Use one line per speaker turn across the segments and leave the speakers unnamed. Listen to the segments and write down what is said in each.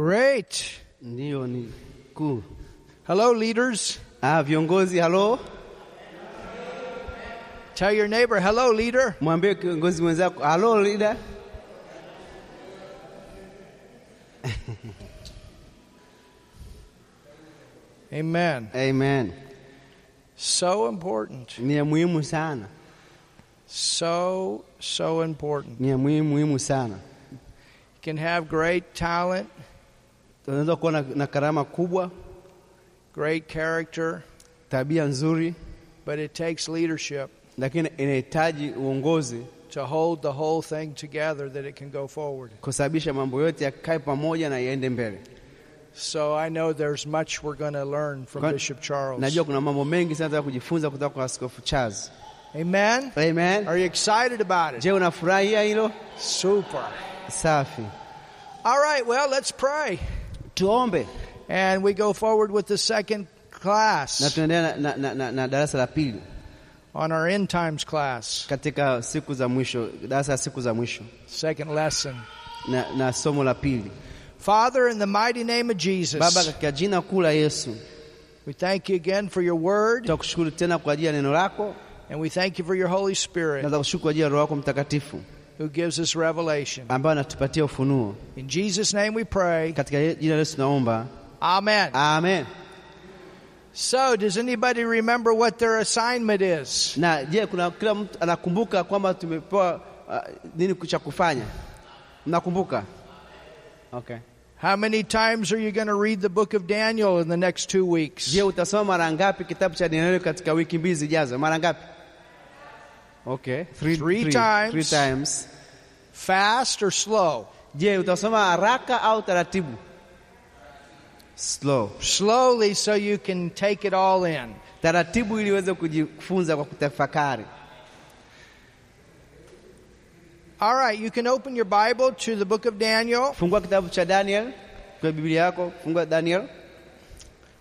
Great.
Ndiyo, ni kuu.
Hello, leaders.
Ah, viongozi, hello.
Tell your neighbor, hello, leader.
mwambie kiongozi mwenzako halo, leader.
Amen.
Amen.
So important.
Ni muhimu sana,
So, so important.
ni muhimu muhimu sana.
You can have great talent,
Unaweza kuwa na, na karama kubwa,
great character,
tabia nzuri,
but it takes leadership
lakini inahitaji uongozi
to hold the whole thing together that it can go forward.
kusababisha mambo yote yakae pamoja na yaende mbele.
So I know there's much we're going to learn from
Kwa-
Bishop Charles.
Najua kuna mambo mengi sana za kujifunza kutoka kwa Askofu Charles.
Amen.
Amen.
Are you excited about it?
Je, unafurahia hilo?
Super.
Safi.
All right, well, let's pray.
Tuombe.
And we go forward with the second
na
class
tunaendelea na, na, na, na darasa la pili.
on our end times class,
katika siku za mwisho, darasa la siku za mwisho.
Second lesson.
na, na somo la pili.
Father, in the mighty name of Jesus,
Baba, katika jina kuu la Yesu
we thank you again for your word,
tutakushukuru tena kwa ajili ya neno lako,
and we thank you for your Holy Spirit.
Na tutakushukuru kwa ajili ya Roho wako Mtakatifu
who gives us revelation.
ambaye anatupatia ufunuo.
In Jesus' name we pray.
Katika jina Yesu tunaomba,
Amen.
amen.
So, does anybody remember what their assignment is?
Na je, kuna kila mtu anakumbuka kwamba tumepewa uh, nini cha kufanya? Mnakumbuka? Okay.
How many times are you going to read the book of Daniel in the next two weeks?
Je, utasoma mara ngapi kitabu cha Danieli katika wiki mbili zijazo? Mara ngapi? Okay. Three,
Three times.
Three times.
Fast or slow?
Je, utasoma haraka au taratibu? Slow.
Slowly so you can take it all in.
Taratibu ili uweze kujifunza kwa kutafakari.
All right, you can open your Bible to the book of Daniel.
Fungua kitabu cha Daniel kwa Biblia yako, fungua Daniel.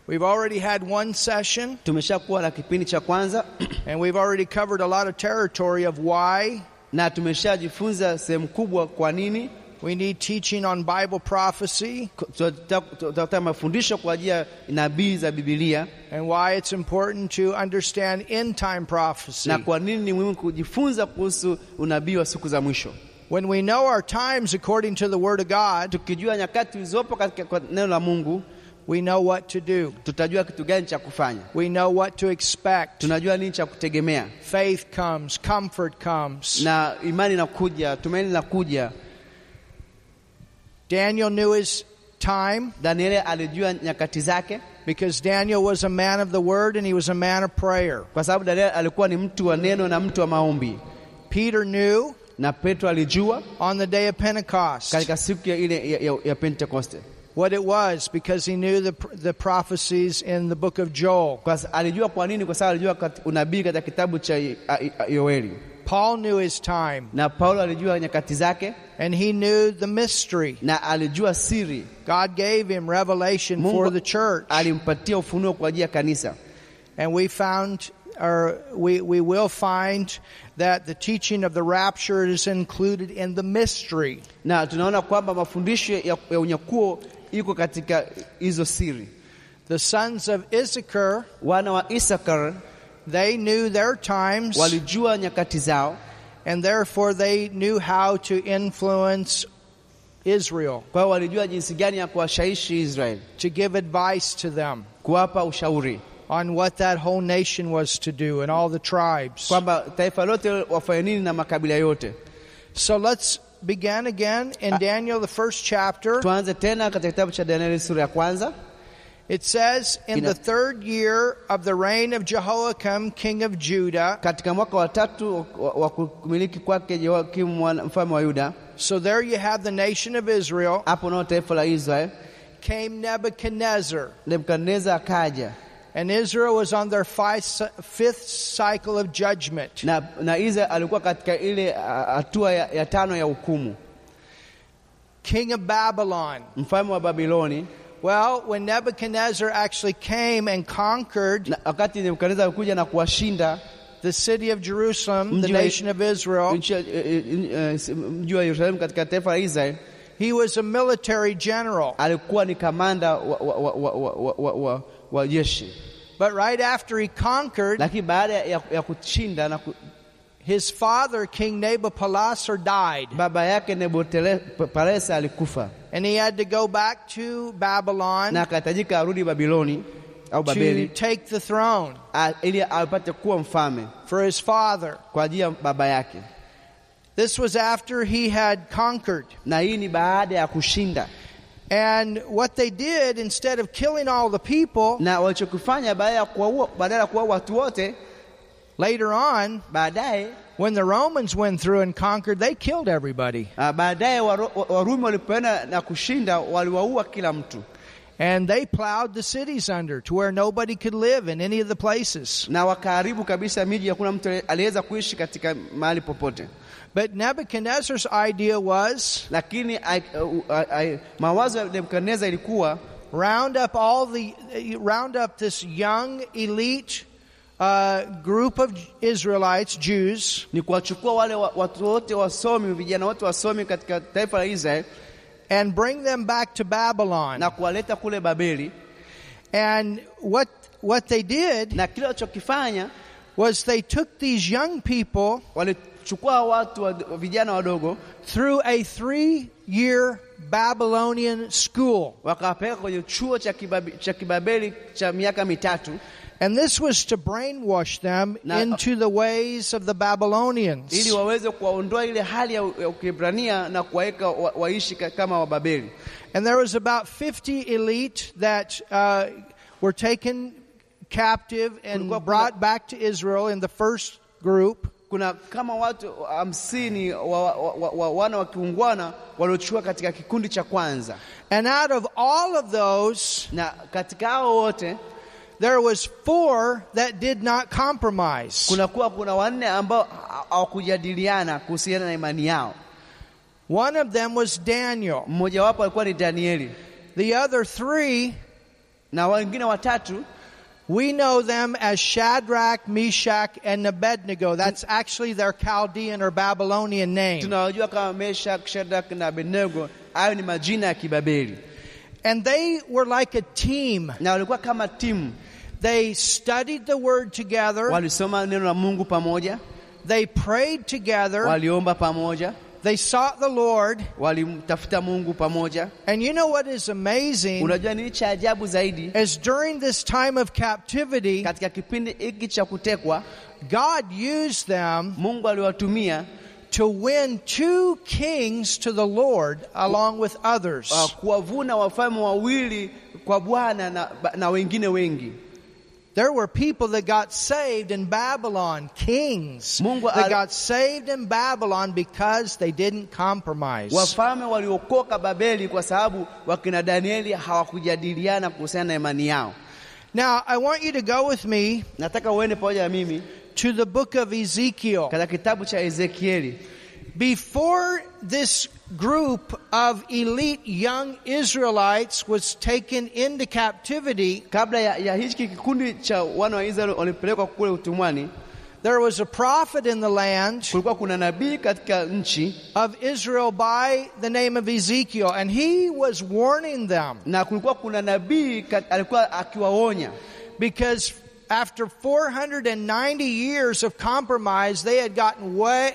We've already had one session,
Tumeshakuwa na kipindi cha kwanza
and we've already covered a lot of territory of why
na tumeshajifunza sehemu kubwa kwa nini
we need teaching on Bible prophecy
mafundisho kwa ajili ya nabii za Biblia
and why it's important to understand end time prophecy.
na kwa nini ni muhimu kujifunza kuhusu unabii wa siku za mwisho.
When we know our times according to the Word of God,
Tukijua nyakati zilizopo katika neno la Mungu,
we know what to do.
tutajua kitu gani cha kufanya,
We know what to expect.
tunajua nini cha kutegemea,
Faith comes, comfort comes.
na imani inakuja, tumaini linakuja.
Daniel knew his time
Danieli alijua nyakati zake,
because Daniel was a man of the Word and he was a man of prayer.
kwa sababu Danieli alikuwa ni mtu wa neno na mtu wa maombi,
Peter knew
na Petro alijua
on the day of Pentecost
katika siku ile ya, Pentekoste,
what it was because he knew the, the prophecies in the book of Joel.
alijua kwa nini, kwa sababu alijua unabii katika kitabu cha I- I- Yoeli,
Paul knew his time
na Paulo alijua nyakati zake,
and he knew the mystery.
na alijua siri.
God gave him revelation
Mungu
for the church.
alimpatia ufunuo kwa ajili ya kanisa.
And we found, or we, we will find that the teaching of the rapture is included in the mystery.
na tunaona kwamba mafundisho ya, ya unyakuo iko katika hizo siri.
The sons of Issachar,
Wana wa Isakar
they knew their times
walijua nyakati zao,
and therefore they knew how to influence Israel,
kwa hiyo walijua jinsi gani ya kuwashawishi Israeli,
to give advice to them
kuwapa ushauri
on what that whole nation was to do and all the tribes.
kwamba taifa lote wafanye nini na makabila yote.
So let's begin again in ah. Daniel, the first chapter.
Tuanze tena katika kitabu cha Danieli sura ya kwanza.
It says, In the third year of the reign of Jehoiakim, king of Judah.
Katika mwaka wa tatu wa, wa kumiliki kwake Jehoyakimu mfalme wa Yuda,
So there you have the nation of Israel.
hapo nao taifa la Israeli,
Came Nebuchadnezzar.
Nebukadneza akaja
And Israel was on their five, fifth cycle of judgment.
na, na Israeli alikuwa katika ile hatua ya, ya tano ya hukumu.
King of Babylon.
Mfalme wa Babiloni
Well, when Nebuchadnezzar actually came and conquered
na wakati Nebukadneza alikuja na kuwashinda
the city of Jerusalem, the nation of Israel,
nchi ya- mji wa Yerusalemu katika taifa la Israeli,
He was a military general.
alikuwa ni kamanda wa, wa, wa, wa, wa, wa, wa, wa jeshi,
But right after he conquered,
lakini baada ya, ya kushinda na ku,
his father, King Nabopolassar, died.
baba yake Nebukadneza alikufa
And he had to go back to Babylon
na akahitajika arudi Babiloni au
to take the throne
ili apate kuwa mfalme
for his father.
kwa ajili ya baba yake,
This was after he had conquered.
na hii ni baada ya kushinda.
And what they did, instead of killing all the people,
Na walichokifanya baada ya kuwaua, badala ya kuwaua watu wote,
later on,
baadaye
when the Romans went through and conquered, they killed everybody.
ah, baadaye Warumi walipoenda na kushinda, waliwaua kila mtu
And they plowed the cities under to where nobody could live in any of the places.
na wakaharibu kabisa miji, hakuna mtu aliweza kuishi katika mahali popote.
But Nebuchadnezzar's idea was
Lakini uh, uh, mawazo ya ilikuwa
round up all the round up this young elite uh, group of Israelites, Jews,
ni kuwachukua wale watu wote wasomi, vijana wote wasomi katika taifa la Israeli
and bring them back to Babylon.
na kuwaleta kule Babeli,
And what what they did
na kile walichokifanya
was they took these young people
walichukua watu wa, vijana wadogo
through a three-year Babylonian school.
kwenye chuo cha, kibabeli cha miaka mitatu
And this was to brainwash them
Na-
into the ways of the Babylonians.
ili waweze kuwaondoa ile hali ya, ya na kuwaweka waishi kama Wababeli.
And there was about 50 elite that uh, were taken captive and brought back to Israel in the first group.
Kuna kama watu hamsini wa, wa, wa, wa, wana wa kiungwana waliochukua katika kikundi cha kwanza,
And out of all of those,
na katika hao wote
there was four that did not compromise.
kunakuwa kuna wanne ambao hawakujadiliana kuhusiana na imani yao.
One of them was Daniel.
Mmojawapo alikuwa ni Danieli
The other three,
na wengine watatu
we know them as Shadrach, Meshach, and Abednego. That's actually their Chaldean or Babylonian name.
tunawajua kama Meshak, Shadrach na Abednego. Hayo ni majina ya Kibabeli,
And they were like a team.
na walikuwa kama timu,
They studied the word together.
walisoma neno la Mungu pamoja,
They prayed together.
waliomba pamoja,
They sought the Lord.
walimtafuta Mungu pamoja.
And you know what is amazing
Unajua nini cha ajabu zaidi?
is during this time of captivity,
Katika kipindi hiki cha kutekwa,
God used them
Mungu aliwatumia
to win two kings to the Lord along with others.
kuwavuna wafalme wawili kwa Bwana na, na wengine wengi.
There were people that got saved in Babylon, kings
Mungu
that got saved in Babylon because they didn't compromise.
Wafalme waliokoka Babeli kwa sababu wakina Danieli hawakujadiliana kuhusiana na imani yao.
Now, I want you to go with me
Nataka uende pamoja na mimi
to the book of Ezekiel.
katika kitabu cha Ezekieli.
Before this group of elite young Israelites was taken into captivity,
Kabla ya, ya hiki kikundi cha wana wa Israeli walipelekwa kule utumwani,
there was a prophet in the land
kulikuwa kuna nabii katika nchi
of Israel by the name of Ezekiel, and he was warning them.
na kulikuwa kuna nabii kat- alikuwa akiwaonya.
Because after 490 years of compromise, they had gotten way,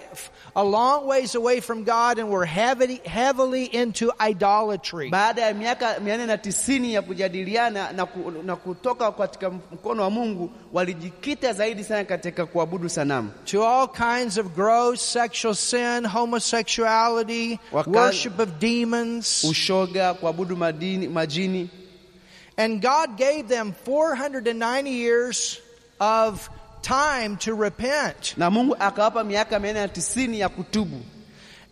a long ways away from God and were heavily, heavily into idolatry.
baada ya miaka mia nne na tisini ya kujadiliana na, ku, na kutoka katika mkono wa Mungu, walijikita zaidi sana katika kuabudu sanamu,
to all kinds of gross sexual sin, homosexuality,
Waka-
worship of demons.
ushoga, kuabudu madini, majini
And God gave them 490 years of time to repent.
na Mungu akawapa miaka mia na tisini ya kutubu,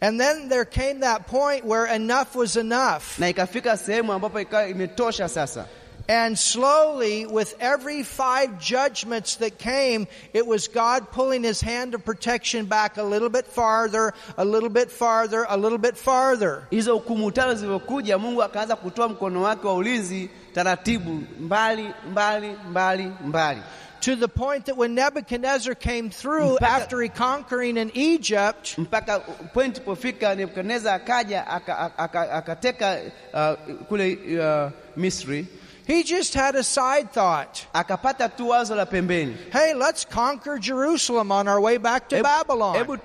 And then there came that point where enough was enough.
na ikafika sehemu ambapo ikawa imetosha sasa.
And slowly, with every five judgments that came, it was God pulling his hand of protection back a little bit farther, a little bit farther, a little bit farther.
Hizo hukumu tano zilivyokuja, Mungu akaanza kutoa mkono wake wa ulinzi taratibu, mbali mbali mbali mbali,
to the point that when Nebuchadnezzar came through
Mpaka-
after he conquering in Egypt,
mpaka point pofika Nebukadneza akaja aka- aka- akateka uh, kule uh, Misri,
he just had a side thought.
akapata tu wazo la pembeni,
Hey, let's conquer Jerusalem on our way back to Babylon.
hebu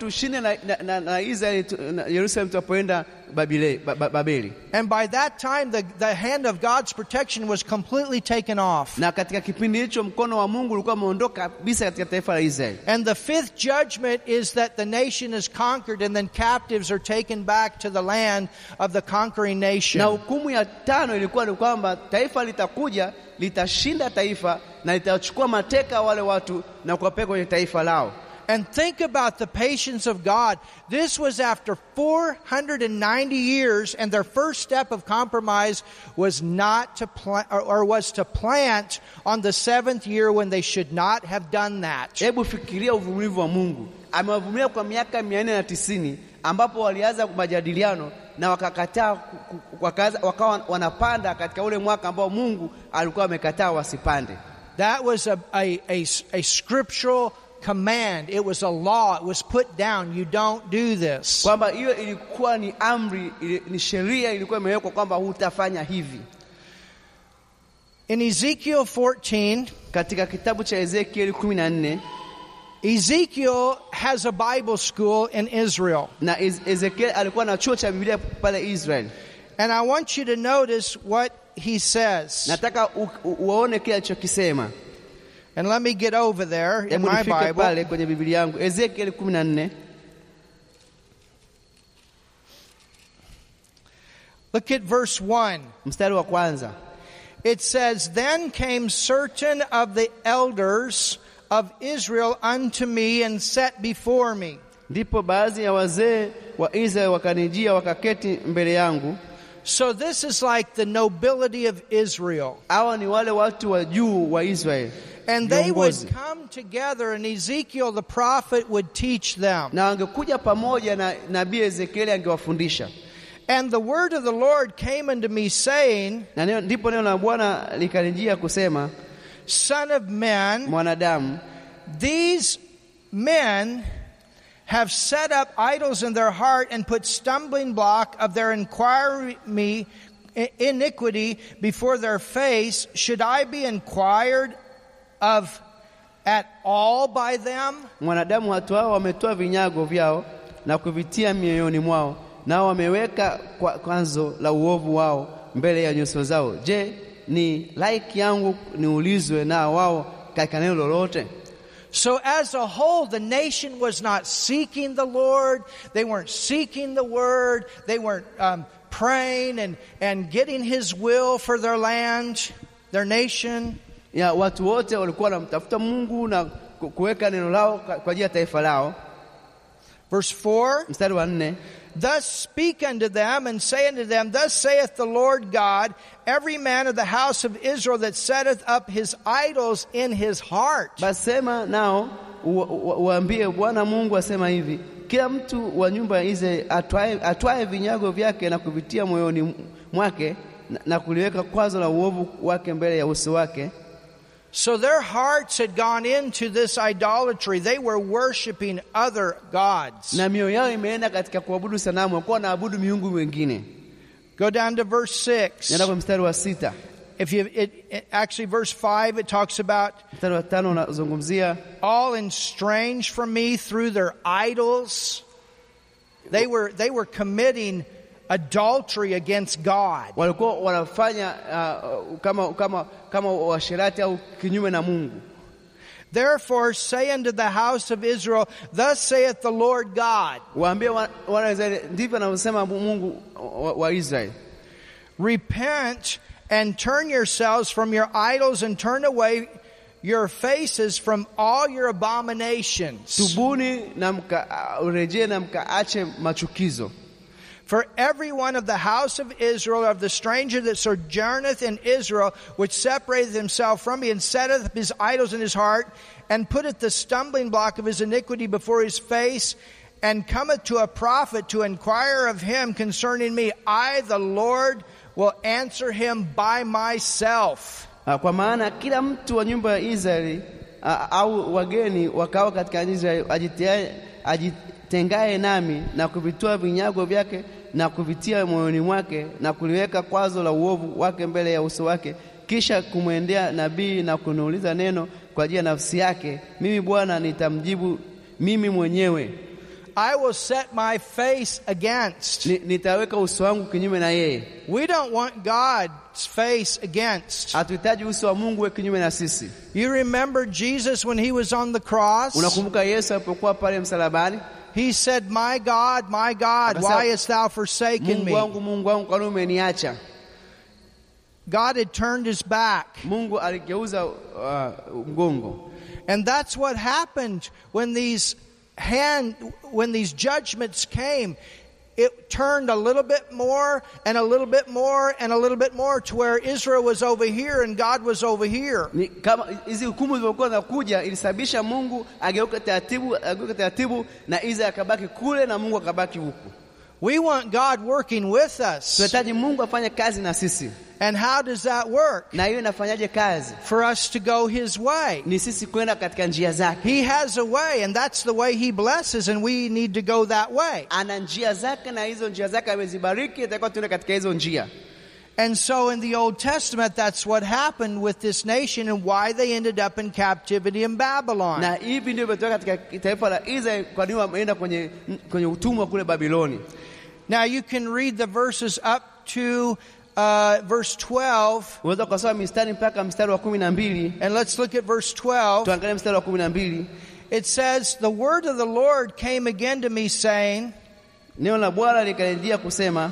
na, Israeli tunapoenda Ba- Babeli.
And by that time, the, the hand of God's protection was completely taken off.
Na katika kipindi hicho mkono wa Mungu ulikuwa umeondoka kabisa katika taifa la Israeli.
And the fifth judgment is that the nation is conquered and then captives are taken back to the land of the conquering nation.
Na hukumu ya tano ilikuwa ni kwamba taifa litakuja litashinda taifa na litachukua mateka wale watu na kuwapeleka kwenye taifa lao.
And think about the patience of God. This was after 490 years, and their first step of compromise was not to plant, or, or was to plant on the seventh year when they should not have done that.
Hebu fikiria uvumilivu wa Mungu. Amewavumilia kwa miaka mia nne na tisini ambapo walianza majadiliano na wakakataa, ku- ku- wakaanza- wakawa wanapanda katika ule mwaka ambao Mungu alikuwa amekataa wasipande.
That was a, a, a, a scriptural command. It was a law. It was put down. You don't do this.
Kwamba hiyo ilikuwa ni amri, ni sheria ilikuwa imewekwa kwamba hutafanya hivi.
In Ezekiel 14,
Katika kitabu cha Ezekieli 14
Ezekiel has a Bible school in Israel.
na Ez- Ezekieli alikuwa na chuo cha Biblia pale Israel.
And I want you to notice what he says.
Nataka u- u- uone kile alichokisema.
And let me get over there in my Bible.
kwenye Biblia yangu Ezekieli 14
Look at verse 1.
mstari wa kwanza.
It says, Then came certain of the elders of Israel unto me and sat before me.
Ndipo baadhi ya wazee wa Israeli wakanijia wakaketi mbele yangu.
So this is like the nobility of Israel.
Hawa ni wale watu wa juu wa Israeli,
And they would come together and Ezekiel the prophet would teach them.
na wangekuja pamoja na nabii Ezekieli angewafundisha.
And the word of the Lord came unto me saying,
Na ndipo neno la Bwana likanijia kusema,
Son of man,
mwanadamu,
These men have set up idols in their heart and put stumbling block of their inquiry me iniquity before their face. Should I be inquired of at all by them?
mwanadamu, watu hao wametoa vinyago vyao na kuvitia mioyoni mwao, nao wameweka kwa kwanzo la uovu wao mbele ya nyuso zao. Je, ni laiki yangu niulizwe na wao katika neno lolote?
So as a whole, the nation was not seeking the Lord. They weren't seeking the word. They weren't um, praying and, and getting his will for their land, their nation.
Ya watu wote walikuwa wanamtafuta Mungu na kuweka neno lao kwa ajili ya taifa lao.
Verse 4
Mstari wa nne,
Thus speak unto them and say unto them, Thus saith the Lord God, every man of the house of Israel that setteth up his idols in his heart.
Basema sema nao waambie, Bwana Mungu asema hivi, kila mtu wa nyumba ya Israeli atwae, atwae vinyago vyake na kuvitia moyoni mwake na, na kuliweka kwazo la uovu wake mbele ya uso wake.
So their hearts had gone into this idolatry. They were worshiping other gods.
na mioyo yao imeenda katika kuabudu sanamu, wakuwa wanaabudu miungu wengine.
Go down to verse 6.
Nenda kwa mstari wa sita,
If you, it, it, actually, verse 5, it talks about
mstari wa tano unazungumzia
all estranged from me through their idols. They were, they were committing adultery against God.
walikuwa wanafanya uh, kama kama kama washirati au kinyume na Mungu.
Therefore say unto the house of Israel, Thus saith the Lord God,
Waambie wana Israeli, ndivyo anavyosema Mungu wa, wa Israeli,
Repent and turn yourselves from your idols and turn away your faces from all your abominations.
tubuni na mka, na mkaache machukizo.
For every one of the house of Israel, of the stranger that sojourneth in Israel, which separateth himself from me, and setteth up his idols in his heart, and putteth the stumbling block of his iniquity before his face, and cometh to a prophet to inquire of him concerning me, I, the Lord, will answer him by myself.
Uh, Kwa maana kila mtu wa nyumba ya Israeli au wageni wakao katika nchi ya ajitia- ajitengaye nami na kuvitoa vinyago vyake na kuvitia moyoni mwake na kuliweka kwazo la uovu wake mbele ya uso wake, kisha kumwendea nabii na kuniuliza neno kwa ajili ya nafsi yake, mimi Bwana nitamjibu mimi mwenyewe,
I will set my face against.
Nitaweka uso wangu kinyume na yeye.
We don't want God's face against.
Hatuhitaji uso wa Mungu kinyume na sisi.
You remember Jesus when he was on the cross?
Unakumbuka Yesu alipokuwa pale msalabani,
He said, My God, my God, why hast thou forsaken
Mungu
me?
wangu, Mungu wangu, kwa nini umeniacha?
God had turned his back.
Mungu aligeuza uh, mgongo.
And that's what happened when these hand when these judgments came. It turned a little bit more and a little bit more and a little bit more to where Israel was over here and God was over here. We want God working with us.
Tunahitaji Mungu afanye kazi na sisi.
And how does that work?
Na hiyo inafanyaje kazi?
For us to go His way.
Ni sisi kwenda katika njia zake.
He has a way and that's the way He blesses and we need to go that way.
Ana njia zake na hizo njia zake amezibariki, itakuwa tuende katika hizo njia.
And so in the Old Testament, that's what happened with this nation and why they ended up in captivity in Babylon.
Na hivi ndio imetoka katika taifa la Israeli, kwa nini wameenda kwenye, kwenye utumwa kule Babiloni.
Now you can read the verses up to uh, verse 12,
Unaweza kusoma mistari mpaka mstari wa kumi na mbili.
and let's look at verse 12.
Tuangalie mstari wa kumi na mbili.
It says, The word of the Lord came again to me, saying,
Neno la Bwana likanijia kusema,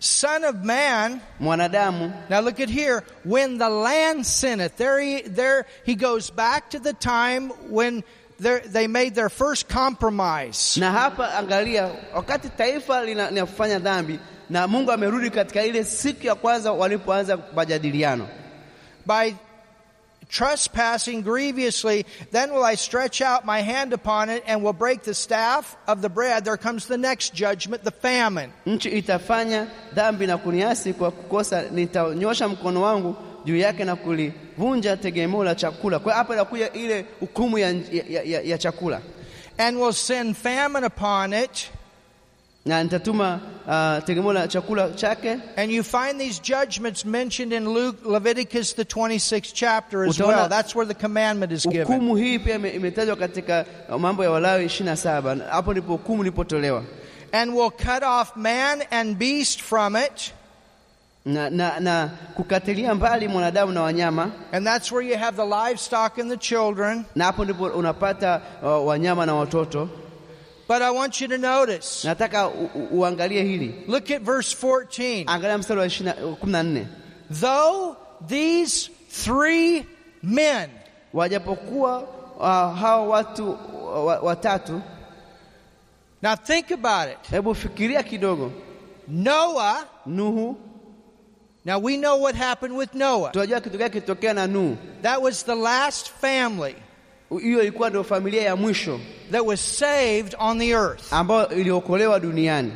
Son of man,
mwanadamu,
now look at here, when the land sinneth, there he, there he goes back to the time when there- they made their first compromise.
na hapa angalia, wakati taifa linafanya dhambi na Mungu amerudi katika ile siku ya kwanza walipoanza majadiliano,
by trespassing grievously, then will I stretch out my hand upon it and will break the staff of the bread. There comes the next judgment, the famine.
nchi itafanya dhambi na kuniasi kwa kukosa, nitanyosha mkono wangu juu yake na kulivunja tegemeo la chakula. Kwa hapa inakuja ile hukumu ya, ya, ya, ya chakula,
And will send famine upon it.
Na nitatuma uh, tegemeo la chakula chake.
And you find these judgments mentioned in Luke, Leviticus, the 26th chapter as
Utaona-
well. That's where the commandment is given.
Hukumu hii pia imetajwa katika mambo ya Walawi 27. Hapo ndipo hukumu ilipotolewa.
And will cut off man and beast from it.
na, na, na kukatilia mbali mwanadamu na wanyama,
And that's where you have the livestock and the children.
na hapo ndipo unapata uh, wanyama na watoto.
But I want you to notice.
Nataka u, u, uangalie hili,
Look at verse 14.
angalia mstari wa 20 kumi na nne
Though these three men,
wajapokuwa uh, watu uh, watatu.
now think about it.
Hebu fikiria kidogo,
Noah,
Nuhu.
now we know what happened with Noah.
Tunajua kitu gani kilitokea na Nuhu.
That was the last family
Hiyo ilikuwa ndio familia ya mwisho
that was saved on the earth.
ambayo iliokolewa duniani.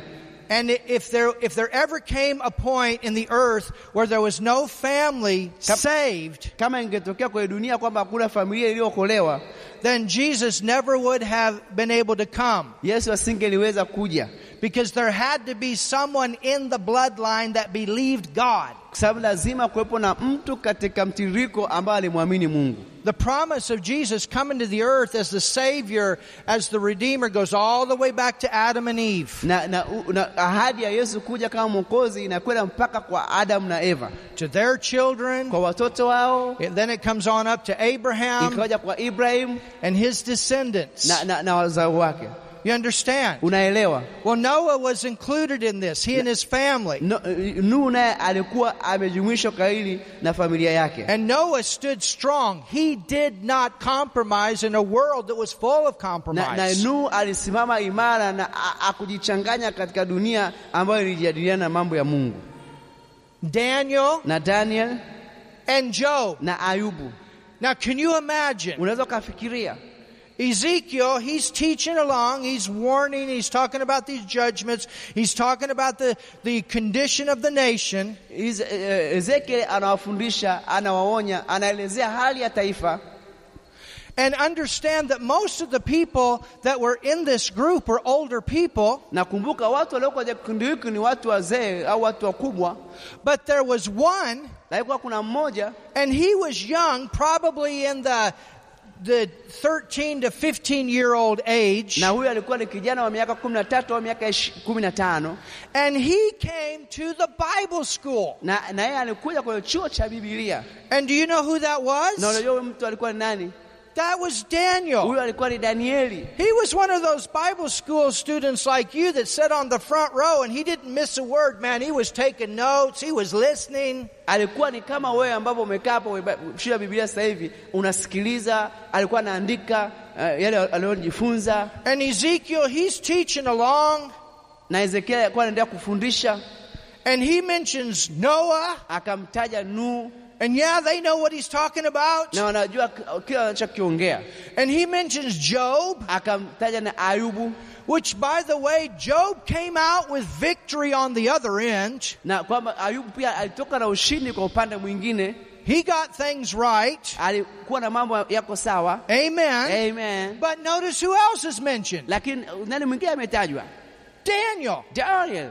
And if there, if there ever came a point in the earth where there was no family saved,
Kama ingetokea kwenye dunia kwamba hakuna familia iliyookolewa,
then Jesus never would have been able to come.
Yesu asingeliweza kuja,
Because there had to be someone in the bloodline that believed God.
sababu lazima kuwepo na mtu katika mtiririko ambaye alimwamini Mungu.
The promise of Jesus coming to the earth as the Savior, as the Redeemer, goes all the way back to Adam and Eve.
na, na, na ahadi ya Yesu kuja kama mwokozi inakwenda mpaka kwa Adamu na Eva,
To their children,
kwa watoto wao,
and then it comes on up to Abraham
ikaja kwa Ibrahim
and his descendants.
na, na, na wazao wake.
You understand?
Unaelewa?
Well, Noah was included in this, he and his family.
No, Nuhu naye alikuwa amejumuishwa kwa hili na familia yake,
And Noah stood strong. He did not compromise in a world that was full of
compromise. na,
na.
Nuhu alisimama imara na akujichanganya katika dunia ambayo ilijadiliana mambo ya Mungu,
Daniel
na Daniel
and Job.
na Ayubu.
Now, can you imagine?
Unaweza ukafikiria
Ezekiel, he's teaching along, he's warning, he's talking about these judgments, he's talking about the, the condition of the nation.
Iz- eh, Ezekiel anawafundisha, anawaonya, anaelezea hali ya taifa,
And understand that most of the people that were in this group were older people,
Na watu walioko kikundi hiki ni watu wazee au watu wakubwa,
but there was one,
lakini kuwa kuna mmoja.
and he was young, probably in the the 13 to 15 year old age,
na huyu alikuwa ni kijana wa miaka kumi na tatu au miaka ishi- kumi na tano
and he came to the Bible school.
na na yeye alikuja kwenye chuo cha Biblia.
And do you know who that
Na
was?
unajua huyu mtu alikuwa ni nani?
That was Daniel.
Huyu alikuwa ni Danieli.
He was one of those Bible school students like you that sat on the front row and he didn't miss a word, man. He was taking notes, he was listening.
Alikuwa ni kama wewe ambavyo umekaa hapo ya Biblia sasa hivi unasikiliza, alikuwa anaandika uh, yale aliyojifunza,
And Ezekiel, he's teaching along,
na Ezekiel alikuwa anaendelea kufundisha,
and he mentions Noah,
akamtaja Nuhu
and yeah, they know what he's talking about.
na wanajua kile anachokiongea,
And he mentions Job,
akamtaja na Ayubu
which by the way, Job came out with victory on the other end.
na kwamba Ayubu pia alitoka na ushindi kwa upande mwingine,
He got things right.
alikuwa na mambo yako sawa.
Amen.
Amen.
But notice who else is mentioned?
Lakini nani mwingine ametajwa?
Daniel.
Daniel.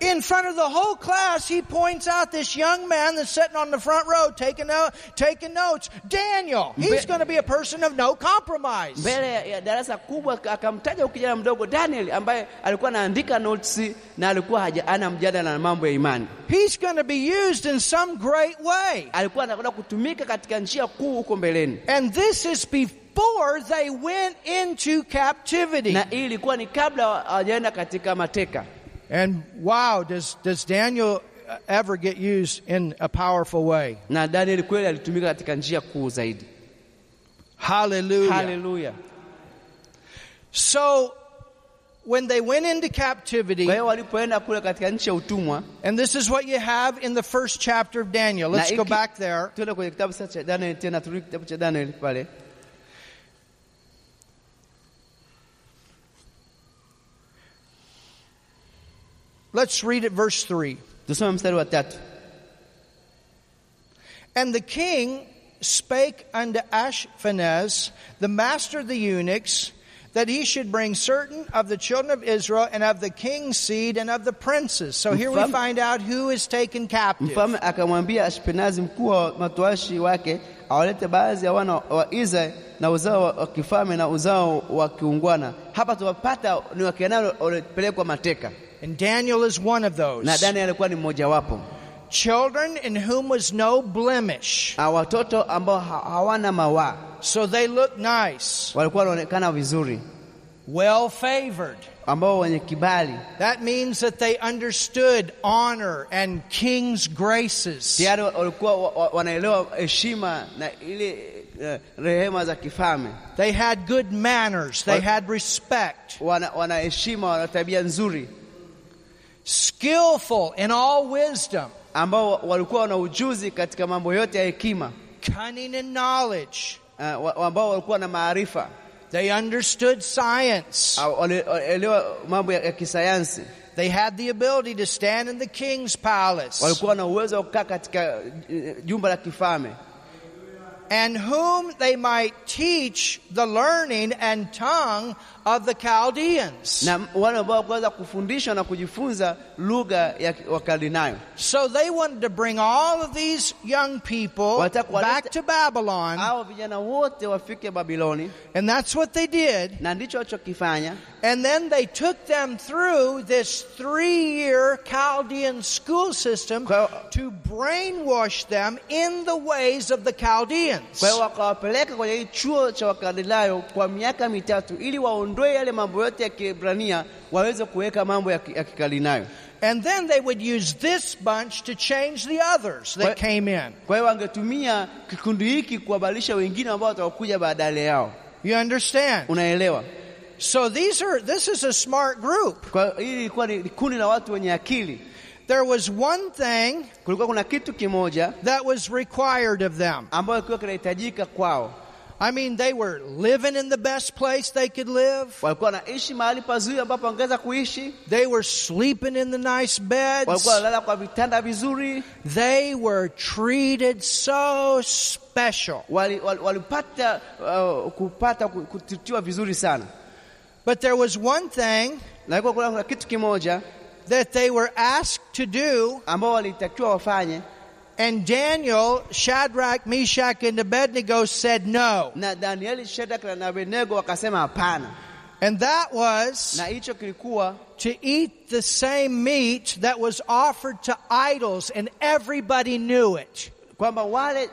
In front of the whole class, he points out this young man that's sitting on the front row taking, taking notes. Daniel. He's going to be a person of no compromise.
mbele ya- darasa kubwa akamtaja kijana mdogo Daniel ambaye alikuwa anaandika notes na alikuwa mjadala na mambo ya imani.
He's going to be used in some great way.
Alikuwa anakwenda kutumika katika njia kuu huko mbeleni,
And this is before they went into captivity.
na hii ilikuwa ni kabla hawajaenda katika mateka.
And wow, does, does Daniel uh, ever get used in a powerful way?
Na Daniel kweli alitumika katika njia kuu zaidi.
Hallelujah.
Haleluya!
So, when they went into captivity,
Kwa hiyo walipoenda kule katika nchi ya utumwa,
and this is what you have in the first chapter of Daniel. Let's go back there.
tuende kwenye kitabu cha Daniel tena, turudi kitabu cha Daniel pale.
Let's read it, verse 3.
Tusome mstari wa tatu.
And the king spake unto Ashpenaz, the master of the eunuchs, that he should bring certain of the children of Israel and of the king's seed and of the princes. So here we find out who is taken captive.
Mfalme akamwambia Ashpenazi mkuu wa matoashi wake awalete baadhi ya wana wa Israeli na uzao wa- wa kifalme na uzao wa kiungwana, hapa tuwapata ni Wakenani waliopelekwa mateka,
And Daniel is one of those.
na Daniel alikuwa ni mmojawapo.
Children in whom was no blemish.
Ah, Watoto ambao hawana mawaa
So they look nice,
walikuwa wanaonekana vizuri,
well favored.
ambao wenye kibali
That means that they understood honor and king's graces.
tayari walikuwa wa- wa- wanaelewa heshima na ile eh, rehema za kifalme,
They had good manners. They had respect.
wana wana heshima, wana tabia nzuri,
Skillful in all wisdom.
ambao walikuwa wana ujuzi katika mambo yote ya hekima,
Cunning in knowledge.
wa- ambao walikuwa na maarifa,
They understood science.
walielewa mambo ya, ya kisayansi,
They had the ability to stand in the king's palace.
walikuwa na uwezo wa kukaa katika eh, jumba la kifalme,
And whom they might teach the learning and tongue of the Chaldeans.
na wale ambao wakuweza kufundishwa na kujifunza lugha ya Wakaldinayo.
So they wanted to bring all of these young people back to Babylon.
Hao vijana wote wafike Babiloni,
And that's what they did.
na ndicho walichokifanya.
And then they took them through this three year Chaldean school system to brainwash them in the ways of the Chaldeans.
Kwa hiyo wakawapeleka kwenye chuo cha Wakaldinayo kwa miaka mitatu ili waondoe yale mambo yote ya Kiebrania waweze kuweka mambo ya,
And then they would use this bunch to change the others that came in.
Kwa hiyo wangetumia kikundi hiki kuwabadilisha wengine ambao watakuja baadaye yao.
You understand?
Unaelewa?
So these are this is a smart group.
Kwa hiyo hili ilikuwa ni kundi la watu wenye akili.
There was one thing
Kulikuwa kuna kitu kimoja
that was required of them.
ambayo kilikuwa kinahitajika kwao.
I mean, they were living in the best place they could live.
walikuwa wanaishi mahali pazuri ambapo wangeweza kuishi,
They were sleeping in the nice beds.
walikuwa wanalala kwa vitanda vizuri,
They were treated so special.
wali- wali- walipata uh, kupata kutitiwa vizuri sana,
But there was one thing
na ilikuwa kuna kuna kitu kimoja
that they were asked to do,
ambao walitakiwa wafanye,
and Daniel, Shadrach, Meshach, and Abednego said no.
na Danieli, Shadraka na Abednego wakasema hapana,
And that was
na hicho kilikuwa
to eat the same meat that was offered to idols, and everybody knew it.
kwamba wale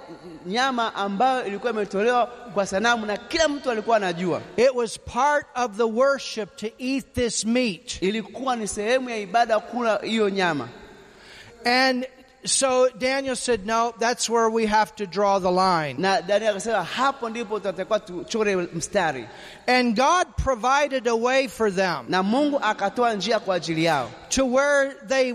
nyama ambayo ilikuwa imetolewa kwa sanamu na kila mtu alikuwa anajua
It was part of the worship to eat this meat.
ilikuwa ni sehemu ya ibada kula hiyo nyama.
And so Daniel said, no, that's where we have to draw the line.
Na Danieli akasema hapo ndipo tutatakiwa tuchore mstari,
And God provided a way for them
na Mungu akatoa njia kwa ajili yao
to where they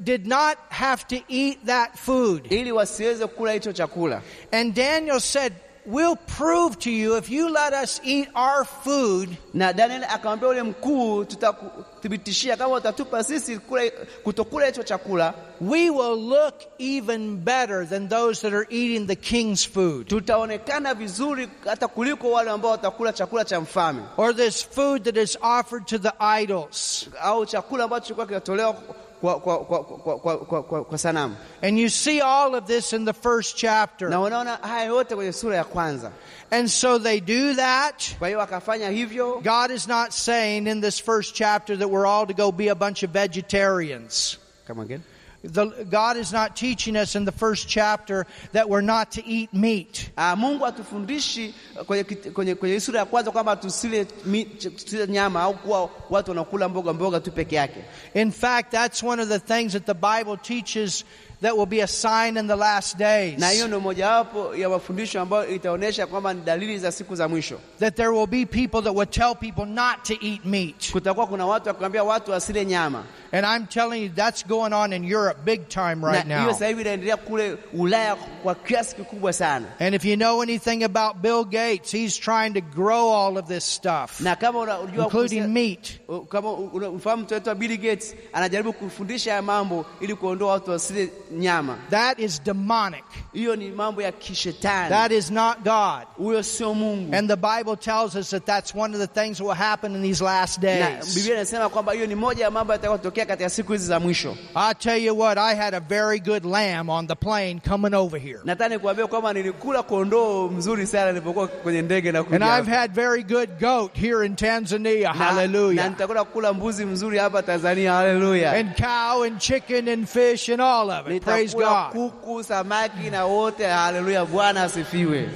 did not have to eat that food.
ili wasiweze kula hicho chakula.
And Daniel said, We'll prove to you if you let us eat our food,
Na Danieli akamwambia ule mkuu, tutakuthibitishia kama utatupa sisi kula, kutokula hicho chakula,
we will look even better than those that are eating the king's food.
Tutaonekana vizuri hata kuliko wale ambao watakula chakula cha mfalme.
Or this food that is offered to the idols.
au chakula ambacho kilikuwa kinatolewa kwa, kwa, kwa, kwa, kwa, kwa, kwa, kwa sanamu.
And you see all of this in the first chapter.
Na unaona haya yote kwenye sura ya kwanza.
And so they do that.
Kwa hiyo akafanya hivyo.
God is not saying in this first chapter that we're all to go be a bunch of vegetarians.
Come on again.
The, God is not teaching us in the first chapter that we're not to eat meat.
Ah, Mungu atufundishi kwenye, kwenye, kwenye sura ya kwanza kwamba tusile, tusile nyama au kuwa watu wanakula mboga mboga tu peke yake.
In fact, that's one of the things that the Bible teaches that will be a sign in the last days.
Na hiyo ndio mojawapo ya mafundisho ambayo itaonyesha kwamba ni dalili za siku za mwisho.
That there will be people that will tell people not to eat meat.
Kutakuwa kuna watu wakuambia watu wasile nyama,
And I'm telling you, that's going on in Europe big time right
na
now.
sasa hivi inaendelea kule Ulaya kwa kiasi kikubwa sana.
And if you know anything about Bill Gates, he's trying to grow all of this stuff,
Na kama unajua
including meat.
kama unafahamu mtu Bill Gates anajaribu kufundisha mambo ili kuondoa watu wasile nyama.
That is demonic.
Hiyo ni mambo ya kishetani,
That is not God.
huyo sio Mungu.
And the Bible tells us that that's one of the things that will happen in these last days.
Biblia inasema kwamba hiyo ni moja ya mambo yatakayotokea katika siku hizi za mwisho.
I'll tell you what, I had a very good lamb on the plane coming over here.
Nataka nikuambia kwamba nilikula kondoo mzuri sana nilipokuwa kwenye ndege na
And I've had very good goat here in Tanzania.
na, na
Hallelujah.
nitakwenda kukula mbuzi mzuri hapa Tanzania. Haleluya!
And cow and chicken and fish and all of it. Praise
Nitakula
God.
kuku, samaki na wote. Haleluya! Bwana asifiwe.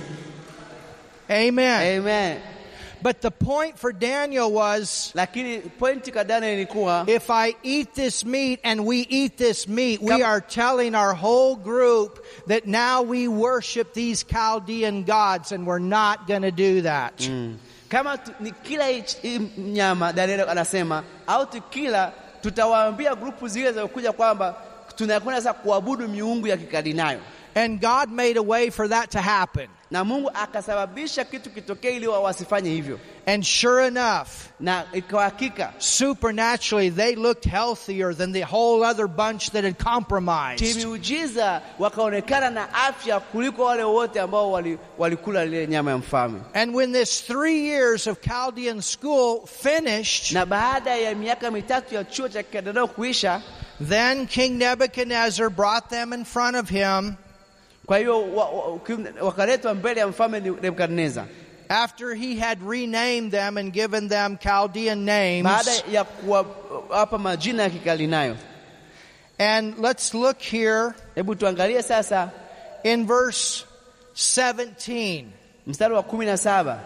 Amen.
Amen.
But the point for Daniel was
Lakini pointi kwa Daniel ilikuwa
if I eat this meat and we eat this meat, we are telling our whole group that now we worship these Chaldean gods and we're not going to do that. Mm.
kama tu, ni kila hii- hii nyama, Daniel anasema au tukila, tutawaambia grupu zile za kuja kwamba tunakwenda sasa kuabudu miungu ya kikadinayo,
And God made a way for that to happen.
na Mungu akasababisha kitu kitokee ili wasifanye hivyo,
And sure enough,
na ikawa hakika
supernaturally, they looked healthier than the whole other bunch that had compromised.
kimiujiza wakaonekana na afya kuliko wale wote ambao walikula lile nyama ya mfalme.
And when this three years of Chaldean school finished,
Na baada ya miaka mitatu ya chuo cha kuisha,
then King Nebuchadnezzar brought them in front of him
kwa hiyo wa- wa- kim- wakaletwa mbele ya mfalme Nebukadneza.
after he had renamed them and given them Chaldean names.
baada ya kuwapa majina ya kikadinayo.
And let's look here
Hebu tuangalie sasa
in verse 17.
mstari wa kumi na saba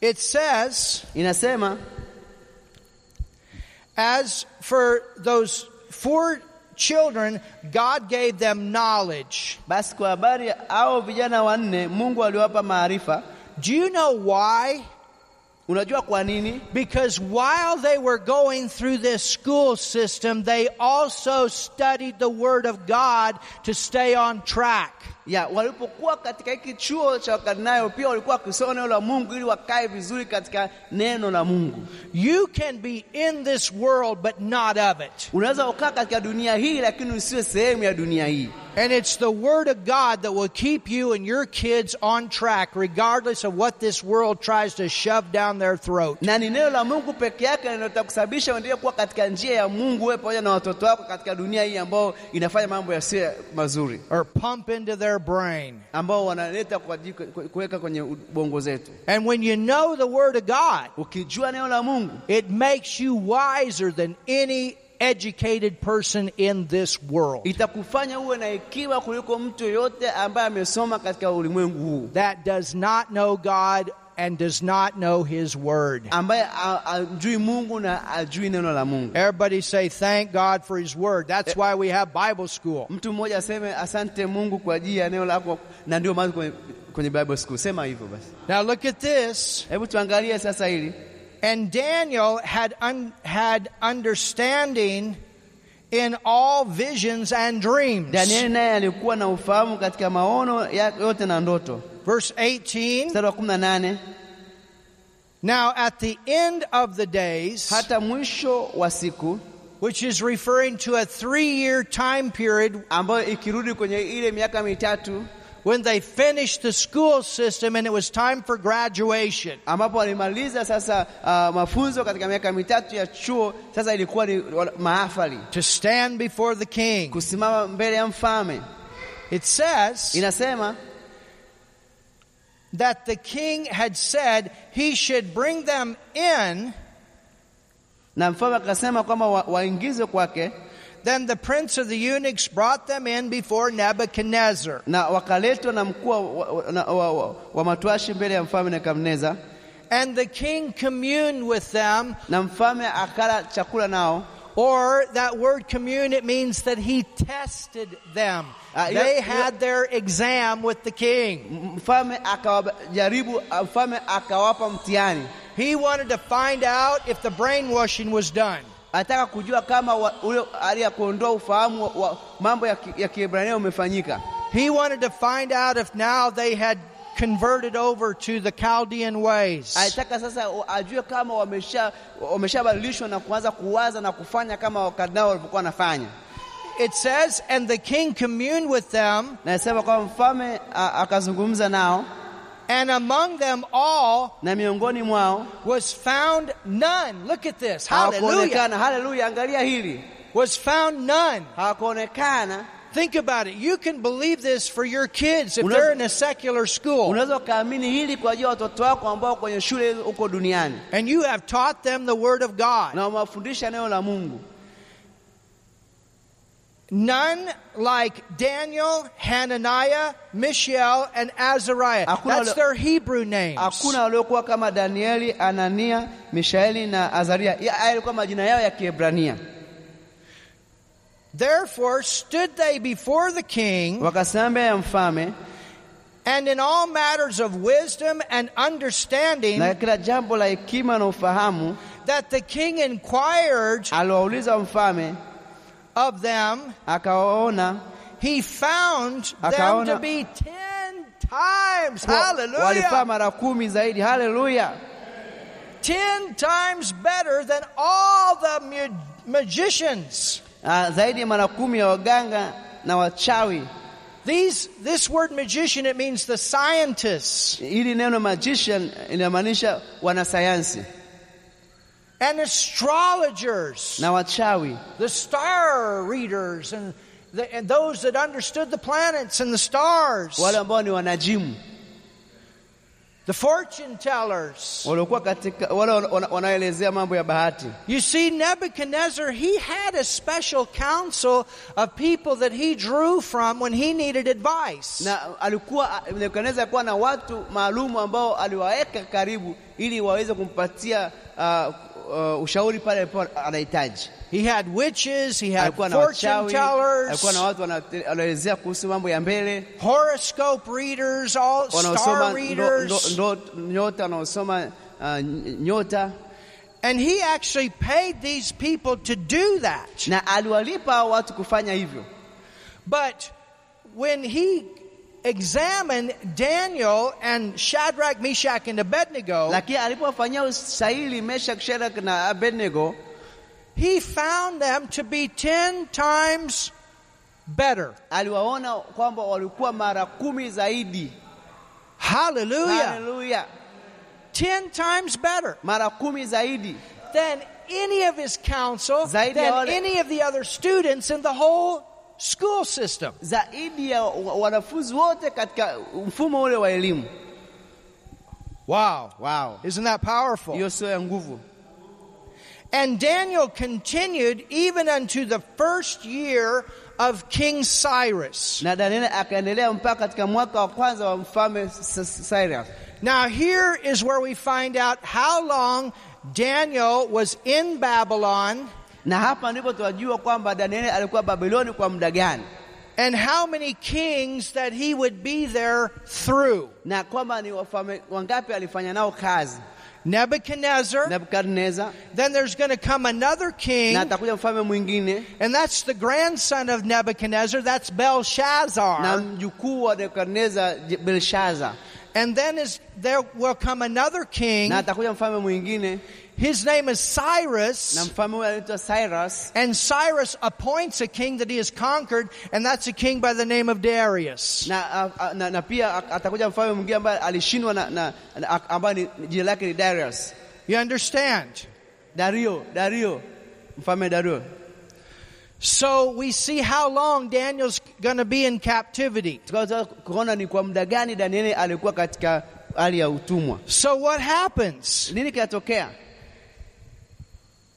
It says,
inasema
As for those four children, God gave them knowledge.
basi kwa habari hao vijana wanne Mungu aliwapa maarifa.
Do you know why?
Unajua kwa nini?
Because while they were going through this school system, they also studied the Word of God to stay on track.
Ya walipokuwa katika hiki chuo cha Wakaldayo pia walikuwa wakisoma neno la Mungu ili wakae vizuri katika neno la Mungu.
You can be in this world but not of it.
Unaweza ukaa katika dunia hii lakini usiwe sehemu ya dunia hii,
And it's the Word of God that will keep you and your kids on track, regardless of what this world tries to shove down their throat
na ni neno la Mungu peke yake linalokusababisha uendelee kuwa katika njia ya Mungu, wewe pamoja na watoto wako katika dunia hii ambao inafanya mambo yasiyo mazuri,
or pump into their brain.
ambao wanaleta kuweka kwenye ubongo zetu.
And when you know the Word of God,
Ukijua neno la Mungu
it makes you wiser than any educated person in this world.
itakufanya uwe na hekima kuliko mtu yoyote ambaye amesoma katika ulimwengu huu,
that does not know God and does not know His Word.
ambaye a- ajui Mungu na ajui neno la Mungu.
Everybody say, Thank God for His Word. That's eh, why we have Bible school.
Mtu mmoja aseme asante Mungu kwa ajili ya neno lako, na ndio maana kwenye, kwenye Bible school. Sema hivyo basi.
Now look at this.
Hebu tuangalie sasa hili.
And Daniel had, un- had understanding in all visions and dreams.
Danieli naye alikuwa na ufahamu katika maono yote na ndoto.
Verse 18
Mstari wa 18,
Now at the end of the days,
hata mwisho wa siku
which is referring to a three year time period
ambayo ikirudi kwenye ile miaka mitatu
when they finished the school system and it was time for graduation.
ambapo walimaliza sasa uh, mafunzo katika miaka mitatu ya chuo. Sasa ilikuwa ni mahafali
to stand before the king.
kusimama mbele ya mfalme.
It says
Inasema
that the king had said he should bring them in.
na mfalme akasema kwamba waingizwe kwake,
Then the prince of the eunuchs brought them in before Nebuchadnezzar.
na wakaletwa na mkuu wa, wa, na- wa, wa, wa matwashi mbele ya mfalme Nebukadneza,
And the king communed with them,
na mfalme akala chakula nao.
or that word commune, it means that he tested them.
Ah,
They had their exam with the king.
M- Mfalme akawajaribu, mfalme akawapa mtihani,
He wanted to find out if the brainwashing was done.
Anataka kujua kama ule hali ya kuondoa ufahamu wa, mambo ya, Kiebrania umefanyika.
He wanted to find out if now they had converted over to the Chaldean ways.
Alitaka sasa ajue kama wamesha wameshabadilishwa na kuanza kuwaza na kufanya kama Wakaldao walivyokuwa wanafanya.
It says, and the king communed with them,
Na kwamba mfalme akazungumza nao,
and among them all
na miongoni mwao
was found none. Look at this. Hallelujah.
hawakuonekana. Haleluya! Angalia hili,
Was found none.
hawakuonekana.
Think about it. You can believe this for your kids if they're in a secular school
Unaweza ukaamini hili kwa ajili ya watoto wako ambao kwenye shule huko duniani
and you have taught them the Word of God.
na umewafundisha neno la Mungu.
None like Daniel, Hananiah, Mishael, and Azariah. That's their Hebrew names.
Hakuna waliokuwa kama Danieli, Anania, Mishaeli na Azaria. Haya yalikuwa majina yao ya Kiebrania.
Therefore stood they before the king,
Wakasimama ya mfalme
and in all matters of wisdom and understanding,
na kila jambo la hekima na ufahamu
that the king inquired
aliwauliza mfalme,
of them,
akawaona
he found them to be ten times,
walifaa
hallelujah,
mara kumi zaidi. Haleluya!
ten times better than all the magicians.
Ah, zaidi mara kumi ya waganga na wachawi.
These, this word magician, it means the scientists
Hili neno magician inamaanisha wanasayansi
and astrologers,
na wachawi
the star readers, and, the, and those that understood the planets and the stars,
wale ambao ni wanajimu
the fortune tellers.
waliokuwa katika wale wana- wana- mambo ya bahati.
You see, Nebuchadnezzar, he had a special council of people that he drew from when he needed advice.
na alikuwa Nebukadneza alikuwa na watu maalumu ambao aliwaweka karibu ili waweze kumpatia uh, ushauri pale anahitaji.
He had witches, he had fortune tellers,
alikuwa na watu wanaelezea kuhusu mambo ya mbele,
horoscope readers, all star readers.
nyota, wanaosoma uh, nyota,
And he actually paid these people to do that.
na aliwalipa watu kufanya hivyo.
But when he examined Daniel and Shadrach, Meshach, and Abednego,
lakini alipowafanyia usaili Meshak, Shadrach na Abednego
he found them to be ten times better.
aliwaona kwamba walikuwa mara kumi zaidi.
Hallelujah.
Haleluya,
Ten times better
mara kumi zaidi
than any of his council, than any of the other students in the whole school system.
zaidi ya wanafunzi wote katika mfumo ule wa elimu.
Wow.
Wow,
Isn't that powerful?
hiyo sio ya nguvu.
And Daniel continued even unto the first year of King Cyrus.
Na Danieli akaendelea mpaka katika mwaka wa kwanza wa mfalme S- S- Cyrus.
Now, here is where we find out how long Daniel was in Babylon
Na hapa ndipo tunajua kwamba Danieli alikuwa Babiloni kwa muda gani,
and how many kings that he would be there through.
na kwamba ni wafalme wangapi alifanya nao kazi.
Nebuchadnezzar,
Nebukadneza,
then there's going to come another king,
na atakuja mfalme mwingine.
And that's the grandson of Nebuchadnezzar, that's
na
Belshazzar.
mjukuu wa Nebukadneza Je-
And then is, there will come another king,
na atakuja mfalme mwingine,
his name is Cyrus.
mfalme huyo anaitwa Cyrus,
And Cyrus appoints a king that he has conquered, and that's a king by the name of Darius.
na, a- a- na, na pia atakuja mfalme mwingine ambaye alishindwa na, na, na ambaye jina lake ni Darius.
You understand?
Dario, Dario, mfalme Dario.
So we see how long Daniel's going to be in captivity.
Kuona ni kwa muda gani Danieli alikuwa katika hali ya utumwa.
So what happens?
Nini kinatokea?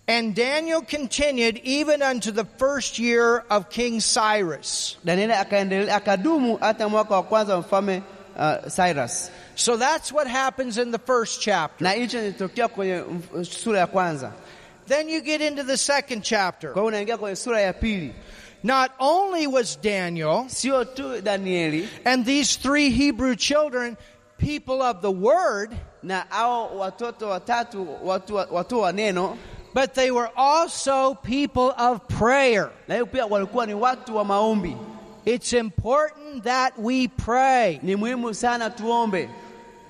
And Daniel continued even unto the first year of King Cyrus.
Danieli akaendelea akadumu hata mwaka wa kwanza mfalme uh, Cyrus,
So that's what happens in the first chapter.
na hicho nilitokea kwenye mf- sura ya kwanza.
Then you get into the second chapter.
Kwa unaingia kwenye sura ya pili.
Not only was Daniel
Sio tu Danieli
and these three Hebrew children people of the word,
na hao watoto watatu watu, watu wa neno,
but they were also people of prayer.
na hiyo pia walikuwa ni watu wa maombi.
It's important that we pray,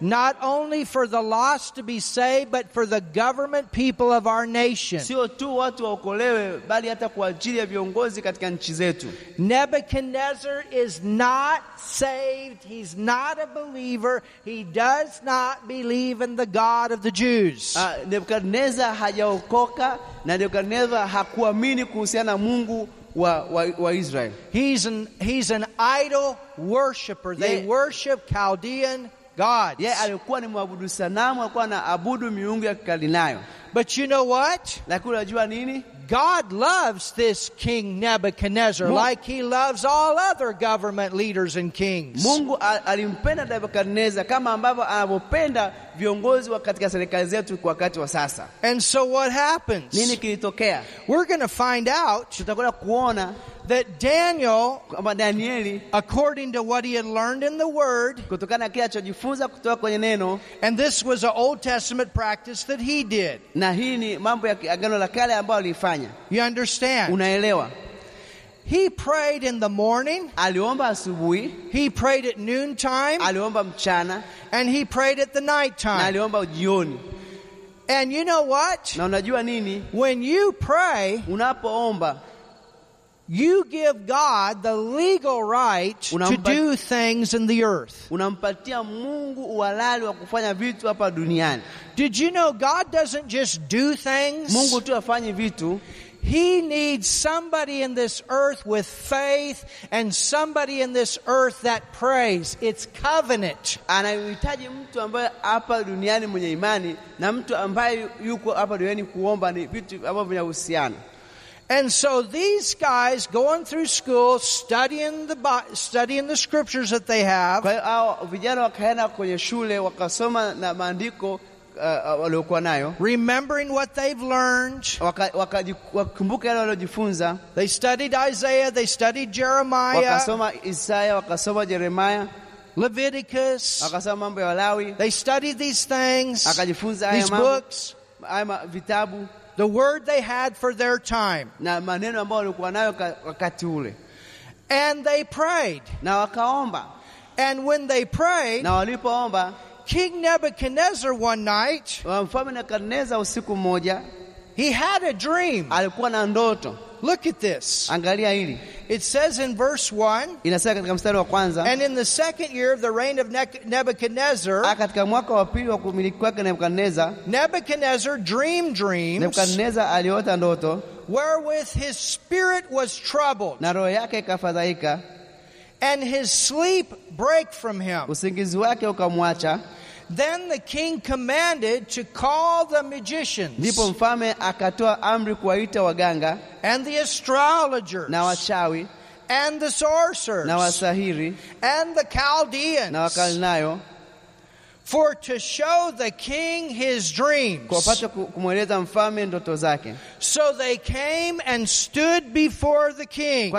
Ni muhimu sana tuombe,
not only for the lost to be saved, but for the government people of our nation.
sio tu watu waokolewe, bali hata kwa ajili ya viongozi katika nchi zetu.
Nebuchadnezzar is not saved. He's not a believer. He does not believe in the God of the Jews.
Ah, Nebukadneza hajaokoka na Nebukadneza hakuamini kuhusiana na Mungu wa, wa, wa Israeli.
He's an, he's an idol worshiper. They
Yeah.
worship Chaldean gods.
Yeye alikuwa ni mwabudu sanamu, alikuwa anaabudu miungu ya Kikaldayo.
But you know what?
Lakini unajua nini?
God loves this King Nebuchadnezzar
Mu-
like he loves all other government leaders and kings.
Mungu alimpenda Nebukadneza kama ambavyo anavyopenda viongozi wa katika serikali zetu kwa wakati wa sasa.
And so what happens?
Nini kilitokea?
We're going to find out
Tutakwenda kuona
that Daniel,
Danieli
according to what he had learned in the Word,
kutokana kile alichojifunza kutoka kwenye neno,
and this was an Old Testament practice that he did.
na hii ni mambo ya agano la kale ambayo alifanya.
You understand?
Unaelewa?
He prayed in the morning,
Aliomba asubuhi,
he prayed at noontime,
aliomba mchana
and he prayed at the
na
nighttime.
aliomba jioni.
And you know what?
Na unajua nini?
When you pray,
Unapoomba
you give God the legal right to do things in the earth.
unampatia Mungu uhalali wa kufanya vitu hapa duniani.
Did you know God doesn't just do things?
Mungu tu afanye vitu,
He needs somebody in this earth with faith and somebody in this earth that prays. It's covenant.
anahitaji mtu ambaye hapa duniani mwenye imani na mtu ambaye yuko hapa duniani kuomba. Ni vitu ambavyo vinahusiana.
And so these guys going through school, studying the studying the scriptures that they have,
Kwa hao vijana wakaenda kwenye shule wakasoma na maandiko uh, uh, waliokuwa nayo.
Remembering what they've learned.
wakakumbuka yale waliojifunza,
They studied Isaiah, they studied Jeremiah,
wakasoma Isaya, wakasoma Yeremaya,
Leviticus.
wakasoma mambo ya Walawi,
They studied these things,
akajifunza haya
these books,
haya vitabu
the word they had for their time.
na maneno ambayo walikuwa nayo wakati ule,
And they prayed.
na wakaomba.
And when they prayed,
na walipoomba
King Nebuchadnezzar one night,
mfalme Nebukadneza usiku mmoja
he had a dream.
alikuwa na ndoto.
Look at this.
Angalia hili,
It says in verse 1
inasema katika mstari wa kwanza
And in the second year of the reign of Nebuchadnezzar,
Ah, katika mwaka wa pili wa kumiliki kwake Nebukadneza,
Nebuchadnezzar dreamed dreams
Nebukadneza aliota ndoto
wherewith his spirit was troubled,
na roho yake ikafadhaika,
and his sleep brake from him.
usingizi wake ukamwacha.
Then the king commanded to call the magicians
Ndipo mfalme akatoa amri kuwaita waganga
and the astrologers
na wachawi
and the sorcerers
na wasahiri
and the Chaldeans
na Wakaldayo
for to show the king his dreams.
kwa wapate ku- kumweleza mfalme ndoto zake.
So they came and stood before the king.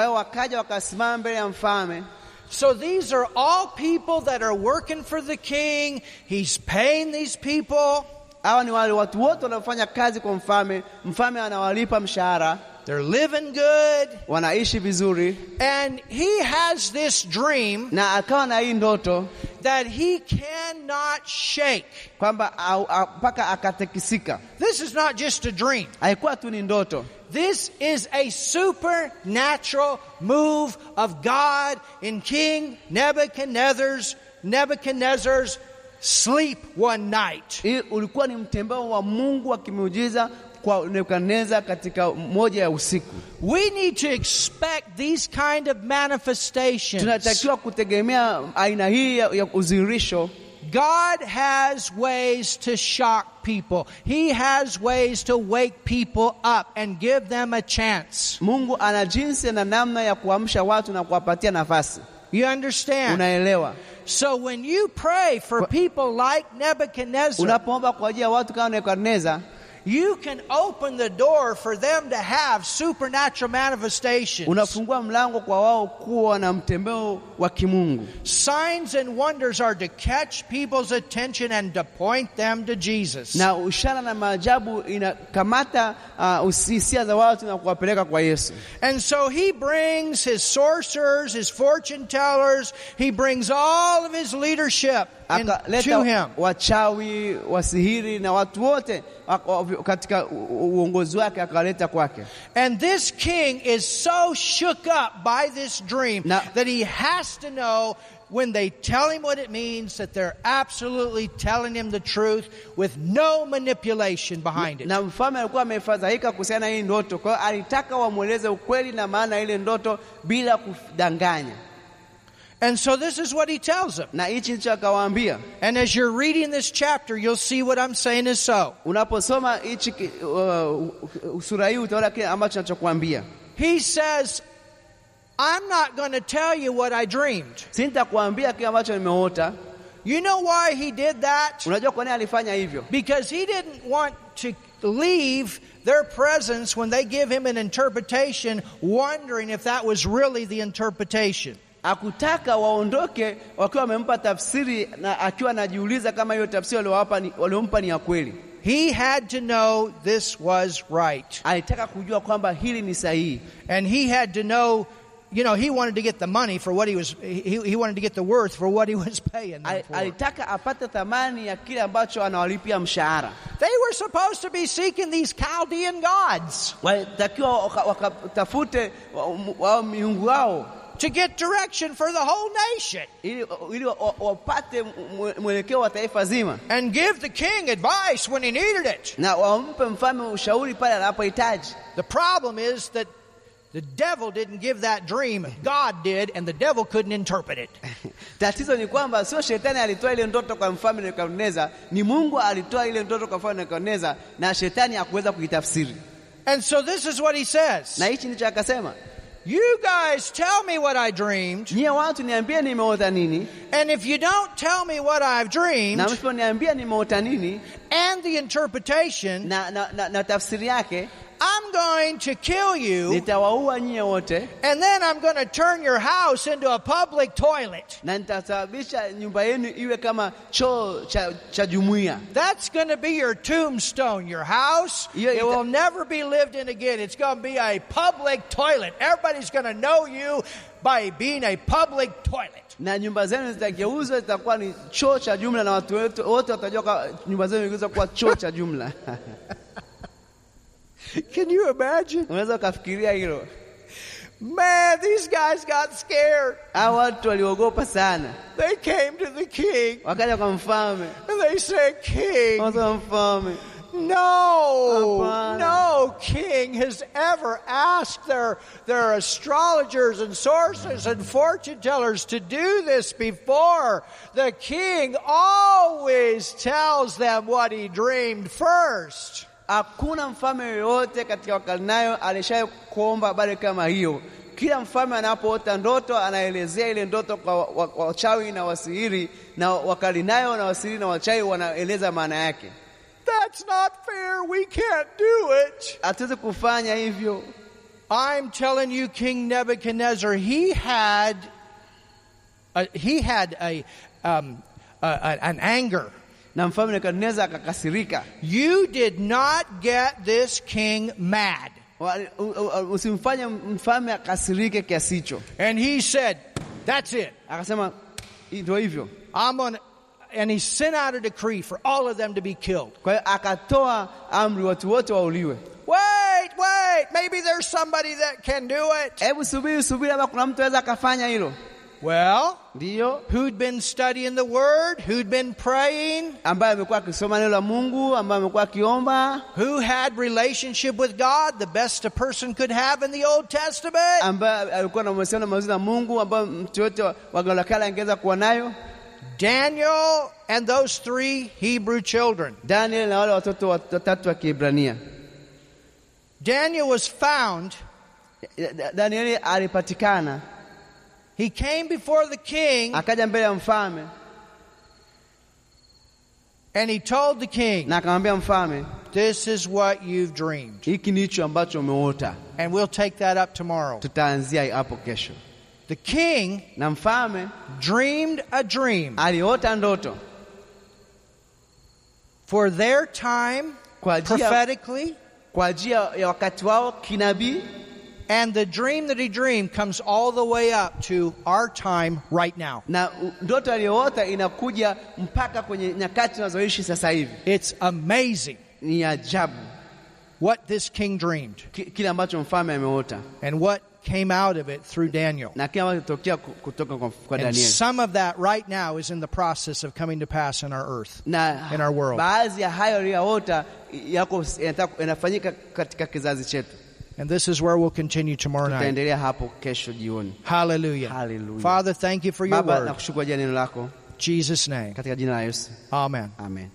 So these are all people that are working for the king. He's paying these people.
Hawa ni wale watu wote wanaofanya kazi kwa mfalme. Mfalme anawalipa mshahara,
They're living good.
wanaishi vizuri,
And he has this dream
na akawa na hii ndoto
that he cannot shake.
kwamba mpaka akatekisika.
This is not just a dream.
Haikuwa tu ni ndoto,
This is a supernatural move of God in King Nebuchadnezzar's Nebuchadnezzar's sleep one night.
hii ulikuwa ni mtembeo wa Mungu wa kwa Nebukadneza katika moja ya usiku.
We need to expect these kind of manifestations.
Tunatakiwa kutegemea aina hii ya, udhihirisho.
God has ways to shock people. He has ways to wake people up and give them a chance.
Mungu ana jinsi na namna ya kuamsha watu na kuwapatia nafasi.
You understand?
Unaelewa?
So when you pray for people like Nebuchadnezzar,
Unapoomba kwa ajili ya watu kama Nebukadneza,
you can open the door for them to have supernatural manifestations.
unafungua mlango kwa wao kuwa na mtembeo wa kimungu.
Signs and wonders are to catch people's attention and to point them to Jesus.
Na ishara na maajabu inakamata ah, hisia za watu na kuwapeleka kwa Yesu.
And so he brings his sorcerers, his fortune tellers, he brings all of his leadership
Akaleta
him.
wachawi, wasihiri na watu wote katika uongozi wake akawaleta kwake.
And this king is so shook up by this dream
Now-
that he has to know when they tell him what it means that they're absolutely telling him the truth with no manipulation behind it.
Na mfalme alikuwa amefadhaika kuhusiana na hii ndoto, kwa hiyo alitaka wamweleze ukweli na maana ile ndoto bila kudanganya,
And so this is what he tells them.
na hichi ndicho akawaambia.
And as you're reading this chapter, you'll see what I'm saying is so.
Unaposoma hichi uh, sura hii utaona kile ambacho nachokuambia.
He says, I'm not going to tell you what I dreamed.
Sintakuambia kile ambacho nimeota.
You know why he did that?
Unajua kwa nini alifanya hivyo?
Because he didn't want to leave their presence when they give him an interpretation wondering if that was really the interpretation.
Akutaka waondoke wakiwa wamempa tafsiri na akiwa anajiuliza kama hiyo tafsiri waliowapa waliompa ni ya kweli.
He had to know this was right.
Alitaka kujua kwamba hili ni sahihi,
And he had to know, you know, he wanted to get the money for what he was, he, he wanted to get the worth for what he was paying them for.
alitaka apate thamani ya kile ambacho anawalipia mshahara.
They were supposed to be seeking these Chaldean gods
Walitakiwa wakatafute miungu wao
to get direction for the whole nation
ili, ili wa- wa- wapate mwelekeo wa taifa zima
and give the king advice when he needed it.
na wampe mfalme ushauri pale anapohitaji.
The problem is that the devil didn't give that dream, God did, and the devil couldn't interpret it.
Tatizo ni kwamba sio shetani alitoa ile ndoto kwa mfalme Nebukadneza, ni Mungu alitoa ile ndoto kwa mfalme Nebukadneza na shetani hakuweza kuitafsiri.
And so this is what he says
Na hichi ndicho akasema,
You guys tell me what I dreamed,
nyie watu niambie nimeota nini,
and if you don't tell me what I've dreamed
na msiponiambia nimeota nini?
and the interpretation,
na, na, na, na tafsiri yake,
I'm going to kill you,
nitawaua nyie wote
and then I'm going to turn your house into a public toilet.
na nitasababisha nyumba yenu iwe kama choo cha, cha jumuiya.
That's going to be your tombstone, your house.
Yeah,
it
it-
will never be lived in again. It's going to be a public toilet. Everybody's going to know you by being a public toilet.
na nyumba zenu zitageuzwa zitakuwa ni choo cha jumla, na watu wote watajua nyumba zenu kuwa choo cha jumla.
Can you imagine?
Unaweza ukafikiria hilo.
Man, these guys got scared.
Hao watu waliogopa sana,
They came to the king
wakaja kwa mfalme,
and they said, King,
wakasema mfalme,
no,
Hapana.
no king has ever asked their, their astrologers and sources and fortune tellers to do this before. The king always tells them what he dreamed first.
Hakuna mfalme yoyote katika Wakaldayo alishaye kuomba habari kama hiyo. Kila mfalme anapoota ndoto anaelezea ile ndoto kwa wa- wa- wachawi na wasihiri, na Wakaldayo na wasihiri na wachawi wanaeleza maana yake.
That's not fair. We can't do it.
Hatuwezi kufanya hivyo.
I'm telling you, King Nebuchadnezzar, he had, a, he had a, um, a- an anger.
Na mfalme Nebukadneza akakasirika.
You did not get this king mad.
Wa- u- u- Usimfanye mfalme akasirike kiasi hicho.
And he said, That's it.
Akasema ndio hivyo.
I'm to. And he sent out a decree for all of them to be killed.
Kwa hiyo akatoa amri watu wote wauliwe.
Wait, wait. Maybe there's somebody that can do it.
Hebu subiri subiri, ama kuna mtu aweza akafanya hilo.
Well,
Ndiyo,
who'd been studying the word? Who'd been praying?
ambaye amekuwa akisoma neno la Mungu, ambaye amekuwa akiomba,
Who had relationship with God, the best a person could have in the Old Testament?
ambaye alikuwa na mahusiano mazuri na Mungu, ambaye mtu yote wa Agano la Kale angeweza kuwa nayo.
Daniel and those three Hebrew children.
Daniel na wale watoto watatu wa Kiebrania.
Daniel was found.
Da- Danieli alipatikana,
He came before the king
akaja mbele ya mfalme
and he told the king,
na akamwambia mfalme,
This is what you've dreamed.
hiki ndicho ambacho umeota.
And we'll take that up tomorrow.
Tutaanzia hapo kesho.
The king
Na mfalme
dreamed a dream
aliota ndoto
for their time
kwa
prophetically.
kwa ajili ya wakati wao kinabii,
And the dream that he dreamed comes all the way up to our time right now.
na u- ndoto aliyoota inakuja mpaka kwenye nyakati tunazoishi sasa hivi.
It's amazing
Ni ajabu
what this king dreamed
kile ambacho mfalme ameota
and what came out of it through Daniel.
na kile ambacho kitokea ku- kutoka kwa, kwa
And some of that right now is in the process of coming to pass in our earth. in our world.
Baadhi ya hayo aliyoota yako yanataka- yanafanyika katika kizazi chetu.
And this is where we'll continue tomorrow night.
Hapo kesho jioni.
Hallelujah.
Hallelujah.
Father, thank you for your
Baba,
word.
nakushukuru kwa ajili ya neno lako
Jesus' name.
katika jina la Yesu,
Amen.
amen.